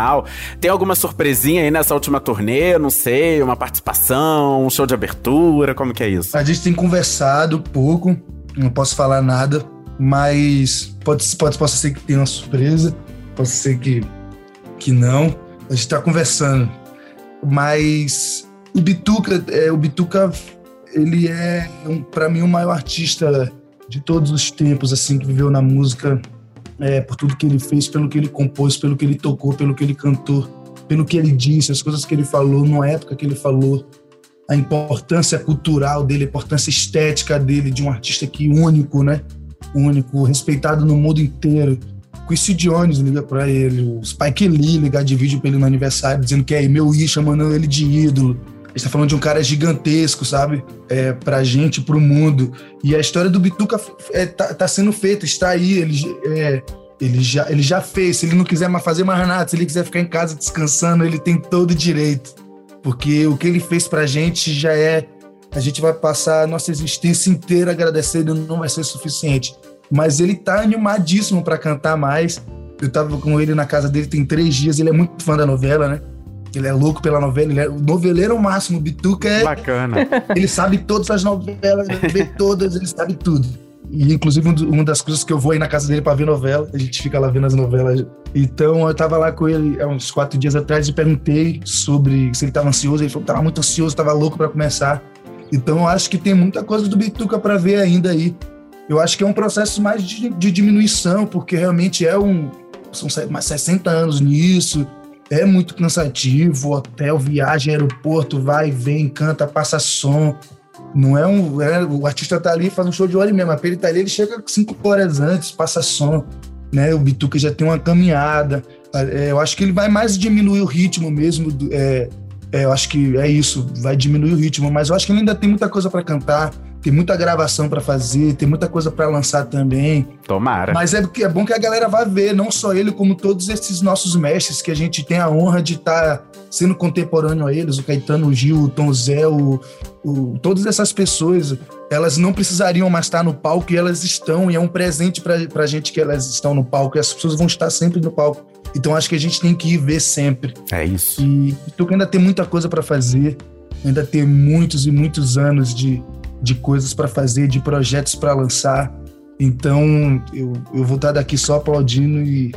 tem alguma surpresinha aí nessa última turnê? Não sei, uma participação, um show de abertura? Como que é isso? A gente tem conversado pouco, não posso falar nada, mas pode, pode, pode ser que tenha uma surpresa, pode ser que, que não. A gente tá conversando. Mas o Bituca, é, o Bituca, ele é, um, para mim, o maior artista de todos os tempos, assim, que viveu na música, é, por tudo que ele fez, pelo que ele compôs, pelo que ele tocou, pelo que ele cantou, pelo que ele disse, as coisas que ele falou, na época que ele falou a importância cultural dele, a importância estética dele, de um artista que único, né? Único, respeitado no mundo inteiro. Quincy Jones liga pra ele, o Spike Lee ligar de vídeo pra ele no aniversário, dizendo que é meu I, chamando ele de ídolo. Gente tá falando de um cara gigantesco, sabe? É, pra gente, pro mundo. E a história do Bituca é, tá, tá sendo feita, está aí. Ele, é, ele, já, ele já fez. Se ele não quiser mais fazer mais nada, se ele quiser ficar em casa descansando, ele tem todo o direito porque o que ele fez pra gente já é. A gente vai passar a nossa existência inteira agradecendo, não vai ser suficiente. Mas ele tá animadíssimo pra cantar mais. Eu tava com ele na casa dele tem três dias, ele é muito fã da novela, né? Ele é louco pela novela, ele é o noveleiro máximo. O Bituca é. Bacana. (laughs) Ele sabe todas as novelas, ele vê todas, ele sabe tudo. E, inclusive, um uma das coisas que eu vou aí na casa dele pra ver novela, a gente fica lá vendo as novelas. Então, eu tava lá com ele há uns quatro dias atrás e perguntei sobre se ele tava ansioso. Ele falou que tava muito ansioso, tava louco pra começar. Então, eu acho que tem muita coisa do Bituca pra ver ainda aí. Eu acho que é um processo mais de, de diminuição, porque realmente é um. São mais 60 anos nisso. É muito cansativo, hotel, viagem, aeroporto, vai vem, canta, passa som. Não é um. é- o artista tá ali, faz um show de hora e meia, ele tá ali, ele chega cinco horas antes, passa som. Né? O Bituca já tem uma caminhada. É, eu acho que ele vai mais diminuir o ritmo mesmo. é, é, eu acho que é isso, vai diminuir o ritmo, mas eu acho que ele ainda tem muita coisa para cantar, tem muita gravação para fazer, tem muita coisa para lançar também. Tomara. Mas é, é bom que a galera vá ver, não só ele, como todos esses nossos mestres que a gente tem a honra de estar sendo contemporâneo a eles, o Caetano, o Gil, o Tom Zé, o, o- todas essas pessoas, elas não precisariam mais estar no palco e elas estão, e é um presente pra, pra gente que elas estão no palco, e as pessoas vão estar sempre no palco. Então acho que a gente tem que ir ver sempre. É isso. E tu ainda tem muita coisa para fazer, ainda tem muitos e muitos anos de, de coisas para fazer, de projetos para lançar. Então eu, eu vou estar daqui só aplaudindo e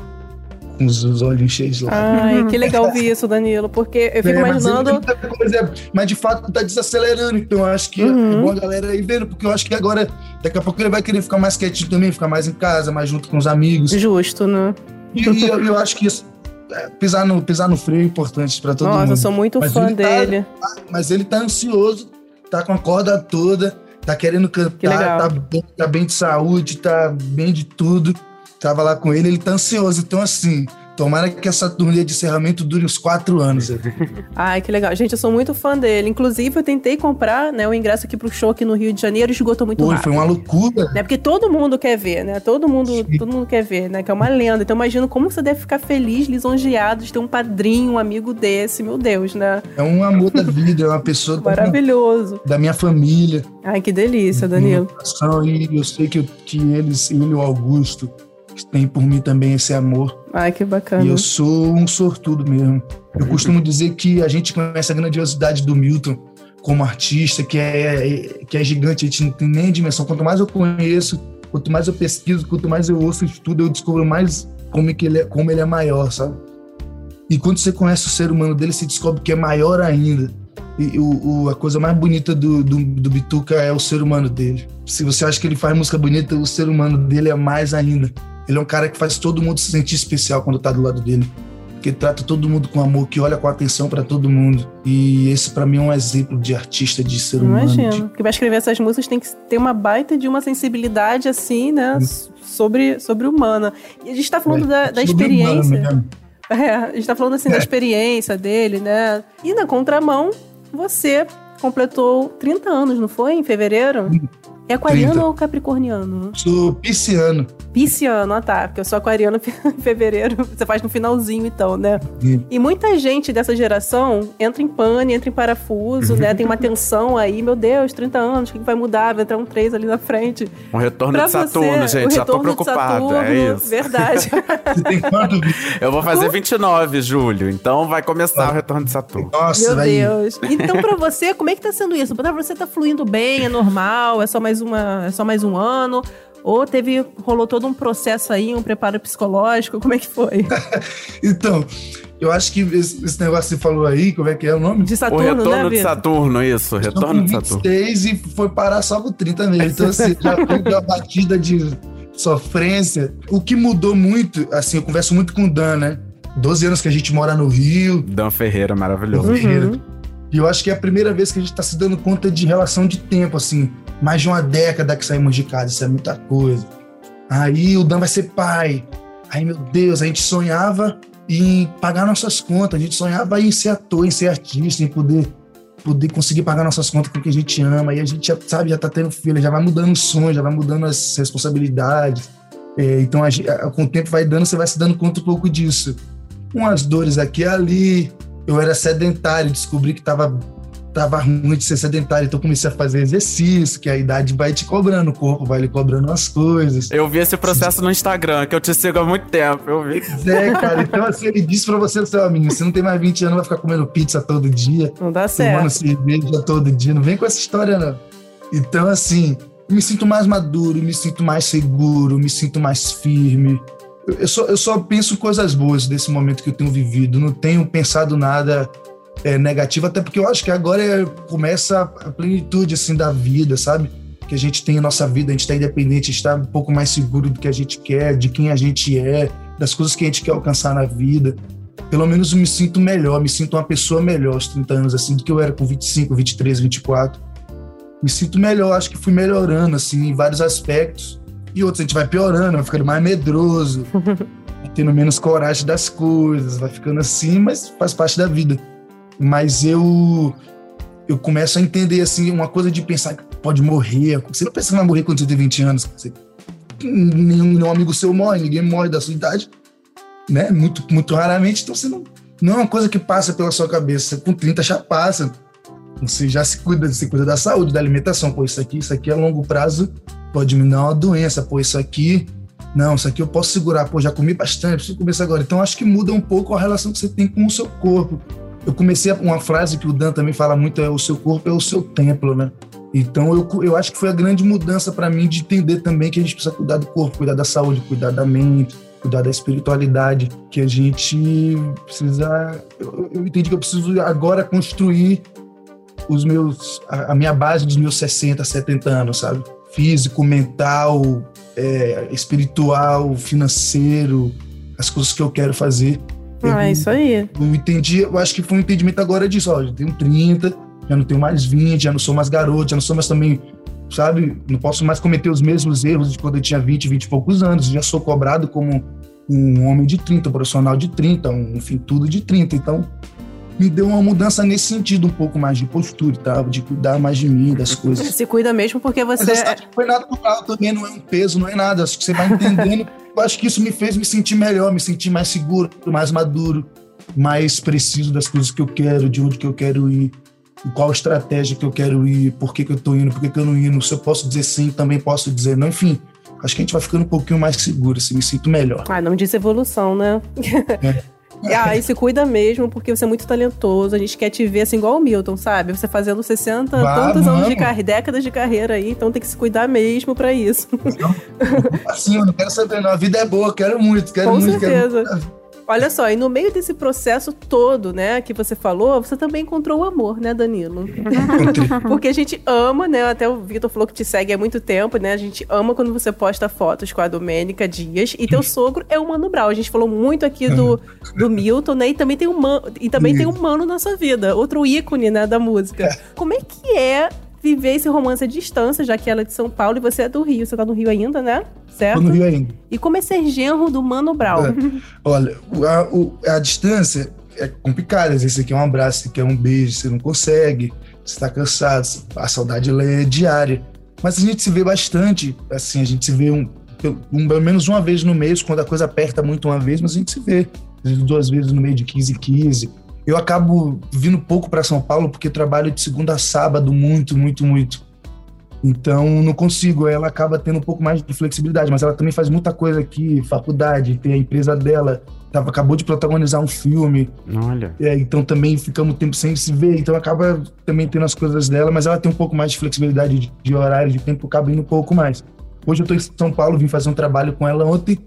com os, os olhos cheios lá. Ai, que legal ouvir isso, Danilo, porque eu fico É, mas imaginando. tem muita coisa, mas de fato tá desacelerando, então eu acho que Uhum. é bom a galera ir vendo, porque eu acho que agora, daqui a pouco ele vai querer ficar mais quietinho também, ficar mais em casa, mais junto com os amigos. Justo, né? E, e eu, eu acho que isso, é, pisar, no, pisar no freio é importante para todo Nossa, mundo. eu sou muito Mas fã tá- dele. mas ele tá ansioso, tá com a corda toda, tá querendo Que cantar, tá bem, tá bem de saúde, tá bem de tudo. Tava lá com ele, ele tá ansioso. Então, assim, Tomara que essa turnê de encerramento dure uns quatro anos. Ai, que legal. Gente, eu sou muito fã dele. Inclusive, eu tentei comprar né, o ingresso aqui pro show aqui no Rio de Janeiro esgotou muito Pô, rápido. foi uma loucura. Né? Porque todo mundo quer ver, né? Todo mundo, todo mundo quer ver, né? Que é uma lenda. Então imagino como você deve ficar feliz, lisonjeado de ter um padrinho, um amigo desse, meu Deus, né? É um amor da vida, é uma pessoa (laughs) Maravilhoso. da minha família. Ai, que delícia, Danilo. E eu sei que, que eles, ele e o Augusto, têm por mim também esse amor. Ai, que bacana. E eu sou um sortudo mesmo. Eu costumo dizer que a gente conhece a grandiosidade do Milton como artista, que é, que é gigante, a gente não tem nem dimensão. Quanto mais eu conheço, quanto mais eu pesquiso, quanto mais eu ouço, estudo, eu descubro mais como, que ele, é, como ele é maior, sabe? E quando você conhece o ser humano dele, você descobre que é maior ainda. E o, o- a coisa mais bonita do, do, do Bituca é o ser humano dele. Se você acha que ele faz música bonita, o ser humano dele é mais ainda. Ele é um cara que faz todo mundo se sentir especial quando tá do lado dele. Que trata todo mundo com amor, que olha com atenção pra todo mundo. E esse pra mim é um exemplo de artista, de ser humano. Imagino. Que vai escrever essas músicas tem que ter uma baita de uma sensibilidade, assim, né? Sobre, sobre humana. E a gente tá falando da, da É, sobre humano experiência. mesmo. (laughs) É, a gente tá falando assim da experiência dele, né? E na contramão, você completou 30 anos, não foi? Em fevereiro? É aquariano 30. ou capricorniano? Sou pisciano. Pisciano, ah tá, porque eu sou aquariano (laughs) em fevereiro, você faz no finalzinho então, né? Sim. E muita gente dessa geração entra em pane, entra em parafuso, né? Tem uma tensão aí, meu Deus, 30 anos, o que vai mudar? Vai entrar um 3 ali na frente. Um retorno Pra de Saturno, você, gente. Já tô retorno de preocupado. Saturno, é isso. Verdade. (laughs) Você tem quanto? Eu vou fazer 29, Julho. Então vai começar o retorno de Saturno. Nossa, Meu vai. Deus. Então, pra você, como é que tá sendo isso? Pra você tá fluindo bem, é normal, é só mais uma, é só mais um ano? Ou teve, rolou todo um processo aí, um preparo psicológico? Como é que foi? (laughs) Então, eu acho que esse, esse negócio que você falou aí, como é que é o nome? De O Saturno, retorno né, de? Saturno, isso. Tô Retorno de Saturno. 26 e foi parar só com 30 mesmo. Então, assim, já foi uma batida de sofrência. O que mudou muito, assim, eu converso muito com o Dan, né? 12 anos que a gente mora no Rio, Dan Ferreira, maravilhoso. Ferreira. Uhum. E eu acho que é a primeira vez que a gente tá se dando conta de relação de tempo, assim. Mais de uma década que saímos de casa, isso é muita coisa. Aí o Dan vai ser pai. Aí, meu Deus, a gente sonhava em pagar nossas contas, a gente sonhava em ser ator, em ser artista, em poder, poder conseguir pagar nossas contas com o que a gente ama. E a gente já, sabe, já tá tendo filho, já vai mudando os sonhos, já vai mudando as responsabilidades. É, então, a a- com o tempo vai dando, você vai se dando conta um pouco disso. Umas dores aqui e ali, eu era sedentário, descobri que tava, tava ruim de ser sedentário, então comecei a fazer exercício, que a idade vai te cobrando, o corpo vai lhe cobrando as coisas. Eu vi esse processo no Instagram, que eu te sigo há muito tempo. Eu vi. É, cara, então assim, ele disse pra você, seu amigo, você não tem mais 20 anos, vai ficar comendo pizza todo dia, Não dá tomando certo. cerveja todo dia, não vem com essa história, não. Então, assim, me sinto mais maduro, me sinto mais seguro, me sinto mais firme. Eu- Eu só, eu só penso coisas boas desse momento que eu tenho vivido, não tenho pensado nada é, negativo, até porque eu acho que agora é- começa a plenitude, assim, da vida, sabe? Que a gente tem a nossa vida, a gente está independente, a gente está um pouco mais seguro do que a gente quer, de quem a gente é, das coisas que a gente quer alcançar na vida. Pelo menos eu me sinto melhor, me sinto uma pessoa melhor aos 30 anos, assim, do que eu era com 25, 23, 24. Me sinto melhor, acho que fui melhorando, assim, em vários aspectos. E outros a gente vai piorando, vai ficando mais medroso, (laughs) vai tendo menos coragem das coisas, vai ficando assim, mas faz parte da vida. Mas eu eu começo a entender, assim, uma coisa de pensar que pode morrer. Você não pensa que vai morrer quando você tem 20 anos. Você, nenhum, nenhum amigo seu morre, ninguém morre da sua idade né? Muito, muito raramente, então você não, não é uma coisa que passa pela sua cabeça. Com 30 já passa. Você já se cuida, você cuida da saúde, da alimentação. Pô, isso aqui, isso aqui a longo prazo pode me dar uma doença. Pô, isso aqui, não, isso aqui eu posso segurar. Pô, já comi bastante, preciso comer isso agora. Então acho que muda um pouco a relação que você tem com o seu corpo. Eu comecei uma frase que o Dan também fala muito: é o seu corpo é o seu templo, né? Então eu, eu acho que foi a grande mudança para mim de entender também que a gente precisa cuidar do corpo, cuidar da saúde, cuidar da mente, cuidar da espiritualidade, que a gente precisa. Eu, eu entendi que eu preciso agora construir os meus a, a minha base dos meus 60, 70 anos, sabe? Físico, mental, é, espiritual, financeiro, as coisas que eu quero fazer. Ah, é isso aí. Eu entendi, eu acho que foi um entendimento agora disso, ó, eu tenho 30, já não tenho mais 20, já não sou mais garoto, já não sou mais também, sabe, não posso mais cometer os mesmos erros de quando eu tinha 20, 20 e poucos anos, já sou cobrado como um homem de 30, um profissional de 30, um, enfim, tudo de 30. Então, me deu uma mudança nesse sentido, um pouco mais de postura e tal, de cuidar mais de mim, das coisas. Se cuida mesmo porque você. Mas não foi nada natural também, não é um peso, não é nada. Acho que você vai entendendo. Eu acho que isso me fez me sentir melhor, me sentir mais seguro, mais maduro, mais preciso das coisas que eu quero, de onde que eu quero ir, qual estratégia que eu quero ir, por que, que eu tô indo, por que, que eu não indo. Se eu posso dizer sim, também posso dizer não. Enfim, acho que a gente vai ficando um pouquinho mais seguro, assim, me sinto melhor. Ah, não disse evolução, né? É. Ah, e se cuida mesmo, porque você é muito talentoso. A gente quer te ver assim, igual o Milton, sabe? Você fazendo 60, Vá, tantos anos de carreira, décadas de carreira aí, então tem que se cuidar mesmo pra isso. Assim, eu não quero saber, não. A vida é boa, quero muito, quero Com muito. quero certeza. muito. Olha só, e no meio desse processo todo, né, que você falou, você também encontrou o amor, né, Danilo? (laughs) Porque a gente ama, né? Até o Vitor falou que te segue há muito tempo, né? A gente ama quando você posta fotos com a Domênica Dias. E teu sogro é o Mano Brown. A gente falou muito aqui do, (laughs) do Milton, né? E também tem um e também tem um mano na sua vida, outro ícone, né, da música. Como é que é viver esse romance à distância, já que ela é de São Paulo e você é do Rio? Você tá no Rio ainda, né? Certo? Tô no Rio ainda. E como é ser genro do Mano Brown? É. Olha, a, a distância é complicada. Às vezes você quer um abraço, você quer um beijo, você não consegue, você tá cansado, a saudade é diária. Mas a gente se vê bastante, assim, a gente se vê um, pelo um- pelo menos uma vez no mês, quando a coisa aperta muito uma vez, mas a gente se vê às vezes, duas vezes no meio de 15 em 15. Eu acabo vindo pouco para São Paulo porque trabalho de segunda a sábado muito, muito, muito. Então não consigo, ela acaba tendo um pouco mais de flexibilidade, mas ela também faz muita coisa aqui, faculdade, tem a empresa dela, tava, acabou de protagonizar um filme, Olha. é, então também ficamos tempo sem se ver, então acaba também tendo as coisas dela, mas ela tem um pouco mais de flexibilidade de, de horário, de tempo, acaba indo um pouco mais. Hoje eu tô em São Paulo, vim fazer um trabalho com ela ontem,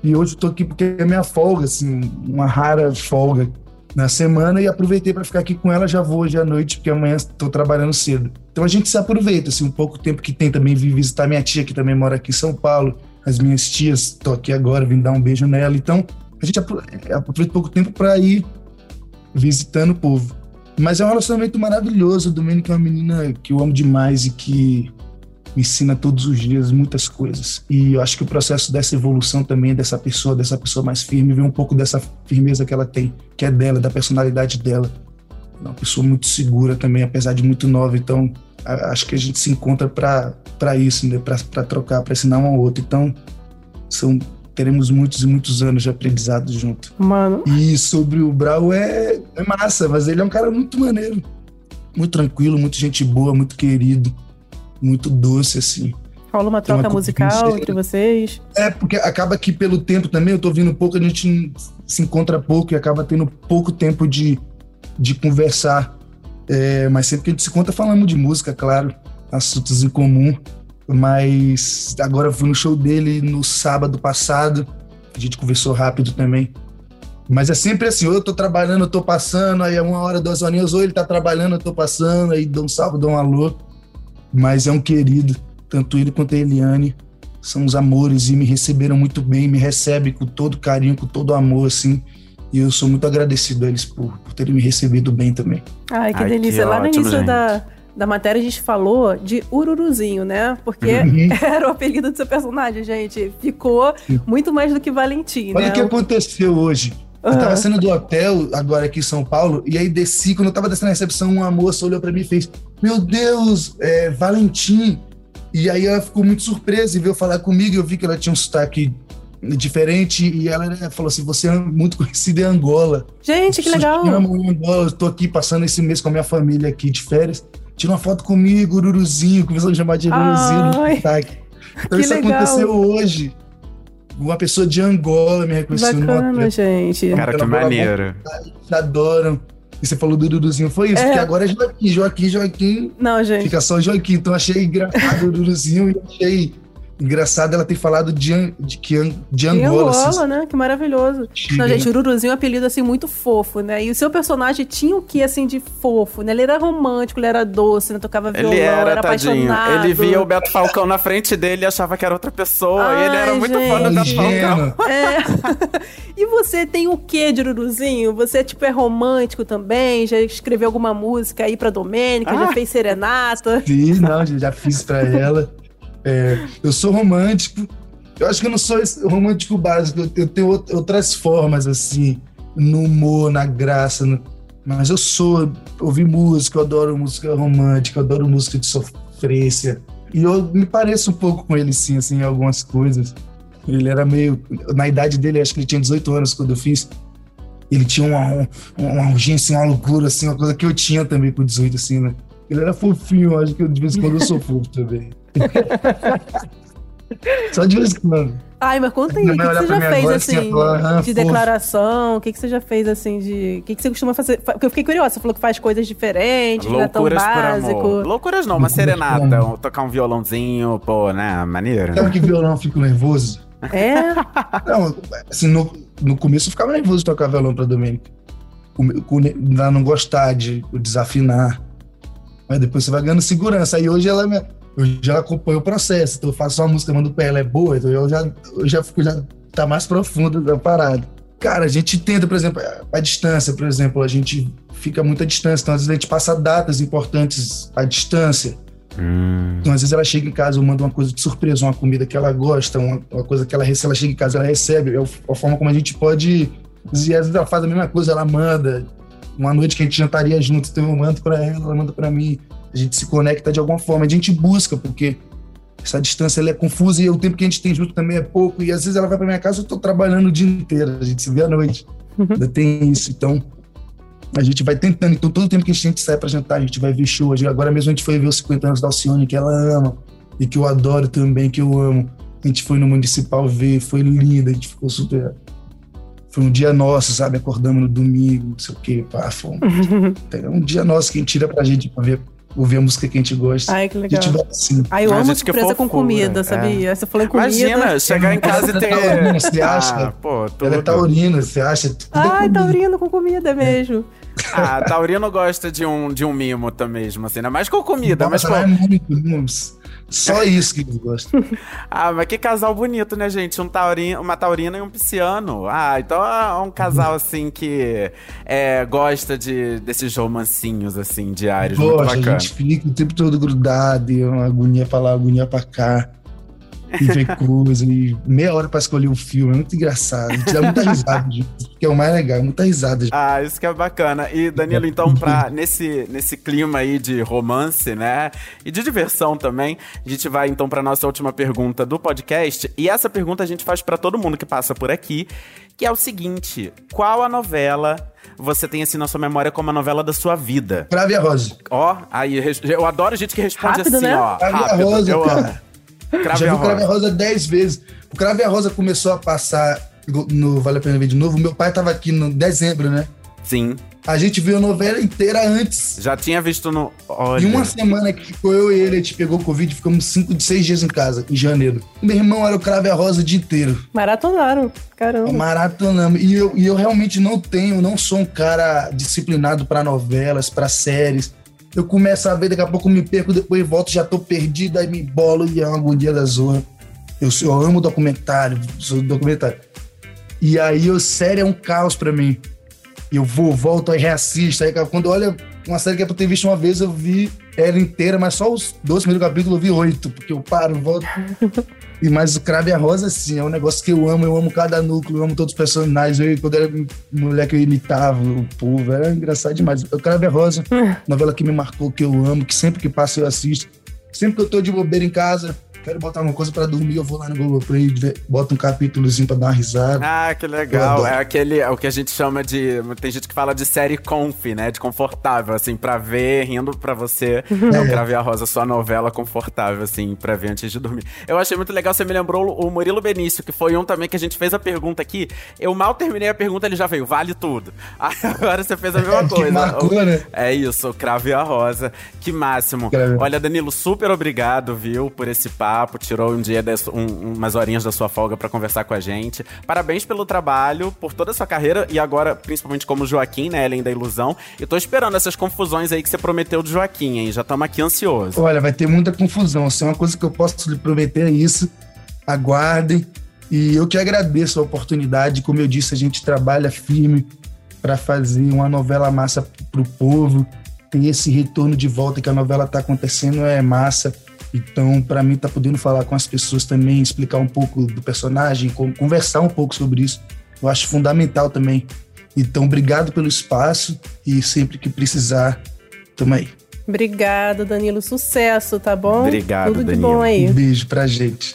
e hoje eu tô aqui porque é minha folga, assim, uma rara folga na semana, e aproveitei para ficar aqui com ela, já vou hoje à noite, porque amanhã estou trabalhando cedo. Então a gente se aproveita, assim, um pouco tempo que tem também, vim visitar minha tia, que também mora aqui em São Paulo, as minhas tias, estou aqui agora, vim dar um beijo nela, então a gente apro- aproveita pouco tempo para ir visitando o povo. Mas é um relacionamento maravilhoso. A Domênica é uma menina que eu amo demais e que me ensina todos os dias muitas coisas. E eu acho que o processo dessa evolução também dessa pessoa, dessa pessoa mais firme, vem um pouco dessa firmeza que ela tem, que é dela, da personalidade dela. É uma pessoa muito segura também, apesar de muito nova. Então, acho que a gente se encontra para isso, né? para trocar, para ensinar um ao outro. Então, são teremos muitos e muitos anos de aprendizado junto. Mano, E sobre o Brau é, é massa, mas ele é um cara muito maneiro. Muito tranquilo, muito gente boa, muito querido, muito doce, assim. rola uma Tem uma troca musical entre vocês. É, porque acaba que pelo tempo também, eu tô vindo pouco, a gente se encontra pouco e acaba tendo pouco tempo de, de conversar. É, mas sempre que a gente se encontra, falamos de música, claro, assuntos em comum. Mas agora eu fui no show dele no sábado passado, a gente conversou rápido também. Mas é sempre assim, ou eu tô trabalhando, eu tô passando, aí é uma hora, duas horinhas, ou ele tá trabalhando, eu tô passando, aí dou um salve, dou um alô. Mas é um querido, tanto ele quanto a Eliane são os amores e me receberam muito bem, me recebem com todo carinho, com todo amor, assim. E eu sou muito agradecido a eles por, por terem me recebido bem também. Ai, que Ai, que delícia. Lá no ótimo, início gente. da, da matéria a gente falou de Ururuzinho, né? Porque Uhum. (laughs) era o apelido do seu personagem, gente. Ficou muito mais do que Valentim, Olha né? o que aconteceu hoje. Eu tava saindo do hotel, agora aqui em São Paulo, e aí desci, quando eu tava descendo na recepção, uma moça olhou pra mim e fez: Meu Deus, é Valentim. E aí ela ficou muito surpresa e veio falar comigo. Eu vi que ela tinha um sotaque diferente e ela né, falou assim: Você é muito (laughs) conhecida em Angola. Gente, que legal. amam em Angola. Eu tô aqui passando esse mês com a minha família aqui de férias. Tira uma foto comigo, Ururuzinho, começou a chamar de Ururuzinho no sotaque. Então que isso legal. aconteceu hoje. Uma pessoa de Angola me reconheceu no Bacana, hotel. gente. Cara, que maneiro. Eles adoram. E você falou do Duduzinho, foi isso, É. porque agora é Joaquim, Joaquim, Joaquim, Não, gente. fica só Joaquim. Então achei engraçado o Duduzinho e achei engraçado ela ter falado de, An- de, que An- de Angola. Angola, assim, né? Que maravilhoso. Chile, Não, gente, né? Ururuzinho é um apelido, assim, muito fofo, né? E o seu personagem tinha o que, assim, de fofo, né? Ele era romântico, ele era doce, né? Tocava violão, Ele era, era tadinho. apaixonado. Ele via o Beto Falcão na frente dele e achava que era outra pessoa. e ele era Ai, muito fã do Beto gente. Falcão. É. (laughs) e você tem o que de Ururuzinho? Você, tipo, é romântico também? Já escreveu alguma música aí pra Domênica? Já Ah. fez serenata? Fiz, não, já fiz pra ela. É, eu sou romântico, Eu acho que eu não sou esse romântico básico, eu, tenho out- outras formas, assim, no humor, na graça. no- Mas eu sou, ouvir música, eu adoro música romântica, eu adoro música de sofrência. E eu me pareço um pouco com ele, sim, assim, em algumas coisas. Ele era meio. Na idade dele, acho que ele tinha 18 anos quando eu fiz. Ele tinha uma, uma, urgência, uma loucura, assim, uma coisa que eu tinha também com 18, assim, né? Ele era fofinho, acho que de vez em quando eu sou fofo também. Só de vez em quando. Ai, mas conta aí, o que, que você já fez, agora, assim, assim, e fala, "Ah, de fofo." declaração? O que, que você já fez, assim, de... O que, que você costuma fazer? Fa- Porque eu fiquei curiosa, você falou que faz coisas diferentes, não é Loucuras básico. amor. Loucuras não, uma Loucuras serenata, um- tocar um violãozinho, pô, né? Maneiro. Sabe né? que violão eu fico nervoso? É? Não, assim, no, no começo eu ficava nervoso de tocar violão pra Domênica. Com, com, ela não gostar de desafinar. Mas depois você vai ganhando segurança. Aí hoje ela, me, hoje ela acompanha o processo. Então eu faço uma música, mando pra ela, é boa. Então eu já, eu já fico, já tá mais profundo da parada. Cara, a gente tenta, por exemplo, a, distância, por exemplo, a gente fica muito à distância. Então às vezes a gente passa datas importantes à distância. Hum. Então, às vezes ela chega em casa, eu mando uma coisa de surpresa, uma comida que ela gosta, uma, uma coisa que ela recebe, ela chega em casa, ela recebe. É a forma como a gente pode. E às vezes ela faz a mesma coisa, ela manda. Uma noite que a gente jantaria junto, então eu mando pra ela, ela manda pra mim. A gente se conecta de alguma forma, a gente busca, porque essa distância ela é confusa e o tempo que a gente tem junto também é pouco. E às vezes ela vai pra minha casa, eu tô trabalhando o dia inteiro, a gente se vê à noite. Ainda tem isso, então. A gente vai tentando, então todo tempo que a gente sai pra jantar, a gente vai ver show. Agora mesmo a gente foi ver os 50 anos da Alcione, que ela ama, e que eu adoro também, que eu amo. A gente foi no Municipal ver, foi lindo, a gente ficou super. Foi um dia nosso, sabe? Acordamos no domingo, não sei o quê, pá, fomos. É um dia nosso que a gente tira pra gente pra ver, ouvir a música que a gente gosta. Ai, que A legal. gente vai assim. Ai, eu Ah, amo gente, que surpresa com fofura, comida, é. sabia? Você falou comida. Imagina, chegar em casa e ter. Taurina, você Ah, acha? pô, tudo. Ela é taurina, você acha? Tudo é Ai, taurino com comida mesmo. Ah, Taurino gosta de um, de um mimo também, mesmo, assim, né? Mais com comida, mas Nossa, com. ela é muito, muito- Só isso que eles gostam. (laughs) Ah, mas que casal bonito, né, gente? Um taurino, uma taurina e um pisciano. Ah, então é um casal, assim, que é, gosta de, desses romancinhos, assim, diários. muito Gosta, a bacana. gente fica o tempo todo grudado, e uma agonia pra lá, agonia pra cá. E ver coisa, e meia hora pra escolher o filme. É muito engraçado. A gente dá muita risada, gente, que é o mais legal, muita risada. gente. Ah, isso que é bacana. E, Danilo, então, pra, nesse, nesse clima aí de romance, né? E de diversão também, a gente vai então pra nossa última pergunta do podcast. E essa pergunta a gente faz pra todo mundo que passa por aqui, que é o seguinte: qual a novela você tem assim na sua memória como a novela da sua vida? Crave a Rosa. Ó, aí eu adoro gente que responde Rápido, assim, né? ó. Crave a rápido. Rosa, eu cara. amo. Crave Já vi o Crave a Rosa. Dez vezes. O Crave a Rosa começou a passar no Vale a Pena Ver de Novo. Meu pai tava aqui no dezembro, né? Sim. A gente viu a novela inteira antes. Já tinha visto no. Olha. Em uma semana que ficou eu e ele, a gente pegou Covid, ficamos cinco, seis dias em casa, em janeiro. Meu irmão era o Crave a Rosa o dia inteiro. Maratonaram. Caramba. Maratonamos. E eu, e eu realmente não tenho, não sou um cara disciplinado pra novelas, pra séries. Eu começo a ver, daqui a pouco me perco, depois volto, já tô perdido, aí me bolo e é uma agonia da zorra. Eu, eu amo documentário, sou documentário. E aí, o série é um caos pra mim. Eu vou, volto, aí reassisto. Aí, quando olha uma série que é pra eu ter visto uma vez, eu vi ela inteira, mas só os 12 primeiros capítulos eu vi oito, porque eu paro, volto. E mas o Crave a Rosa, assim, é um negócio que eu amo, eu amo cada núcleo, eu amo todos os personagens. Eu, quando era moleque, eu imitava o povo, era engraçado demais. O Crave a Rosa, (laughs) novela que me marcou, que eu amo, que sempre que passa eu assisto. Sempre que eu tô de bobeira em casa, quero botar uma coisa pra dormir, eu vou lá no Globoplay, boto um capítulozinho pra dar uma risada. Ah, que Eu legal. É aquele, é o que a gente chama de. Tem gente que fala de série conf, né? De confortável, assim, pra ver, rindo pra você. (laughs) É o Crave a Rosa, sua novela confortável, assim, pra ver antes de dormir. Eu achei muito legal, você me lembrou o Murilo Benício, que foi um também que a gente fez a pergunta aqui. Eu mal terminei a pergunta, ele já veio, vale tudo. (laughs) Aí agora você fez a mesma Que coisa. marcou, né? É isso, o Crave a Rosa. Que máximo. Crave. Olha, Danilo, super obrigado, viu, por esse papo. Tirou um dia, um- umas horinhas da sua folga pra conversar com a gente. Parabéns pelo trabalho, por toda a sua carreira e agora, principalmente como Joaquim, né, além da ilusão. E tô esperando essas confusões aí que você prometeu do Joaquim, hein? Já estamos aqui ansiosos. Olha, vai ter muita confusão. Se é uma coisa que eu posso lhe prometer é isso. Aguardem. E eu que agradeço a oportunidade. Como eu disse, a gente trabalha firme para fazer uma novela massa pro povo. Tem esse retorno de volta que a novela tá acontecendo é massa. Então, para mim, tá podendo falar com as pessoas também, explicar um pouco do personagem, conversar um pouco sobre isso, eu acho fundamental também. Então, obrigado pelo espaço e sempre que precisar, tamo aí. Obrigada, Danilo. Sucesso, tá bom? Obrigado, Tudo de Danilo. bom aí. Um beijo pra gente.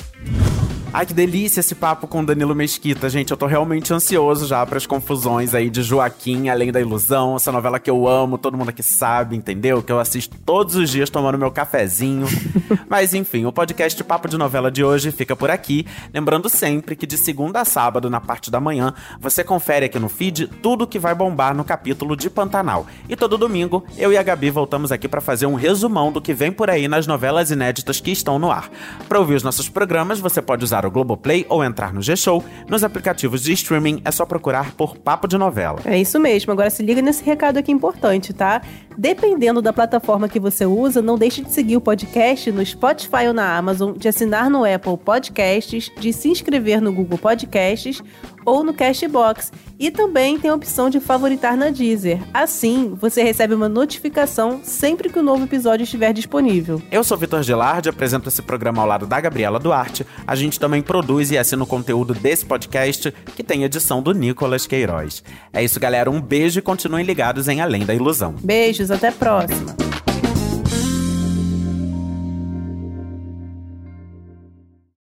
Ai, que delícia esse papo com Danilo Mesquita, gente. Eu tô realmente ansioso já para as confusões aí de Joaquim, Além da Ilusão, essa novela que eu amo, todo mundo aqui sabe, entendeu? Que eu assisto todos os dias tomando meu cafezinho. (laughs) Mas enfim, o podcast Papo de Novela de hoje fica por aqui. Lembrando sempre que de segunda a sábado, na parte da manhã, você confere aqui no feed tudo que vai bombar no capítulo de Pantanal. E todo domingo, eu e a Gabi voltamos aqui para fazer um resumão do que vem por aí nas novelas inéditas que estão no ar. Para ouvir os nossos programas, você pode usar o Globoplay ou entrar no G-Show. Nos aplicativos de streaming é só procurar por Papo de Novela. É isso mesmo. Agora se liga nesse recado aqui importante, tá? Dependendo da plataforma que você usa, não deixe de seguir o podcast no Spotify ou na Amazon, de assinar no Apple Podcasts, de se inscrever no Google Podcasts ou no Cashbox. E também tem a opção de favoritar na Deezer. Assim, você recebe uma notificação sempre que o novo episódio estiver disponível. Eu sou Vitor Gilardi, apresento esse programa ao lado da Gabriela Duarte. A gente também produz e assina o conteúdo desse podcast, que tem edição do Nicolas Queiroz. É isso, galera. Um beijo e continuem ligados em Além da Ilusão. Beijos, até a próxima.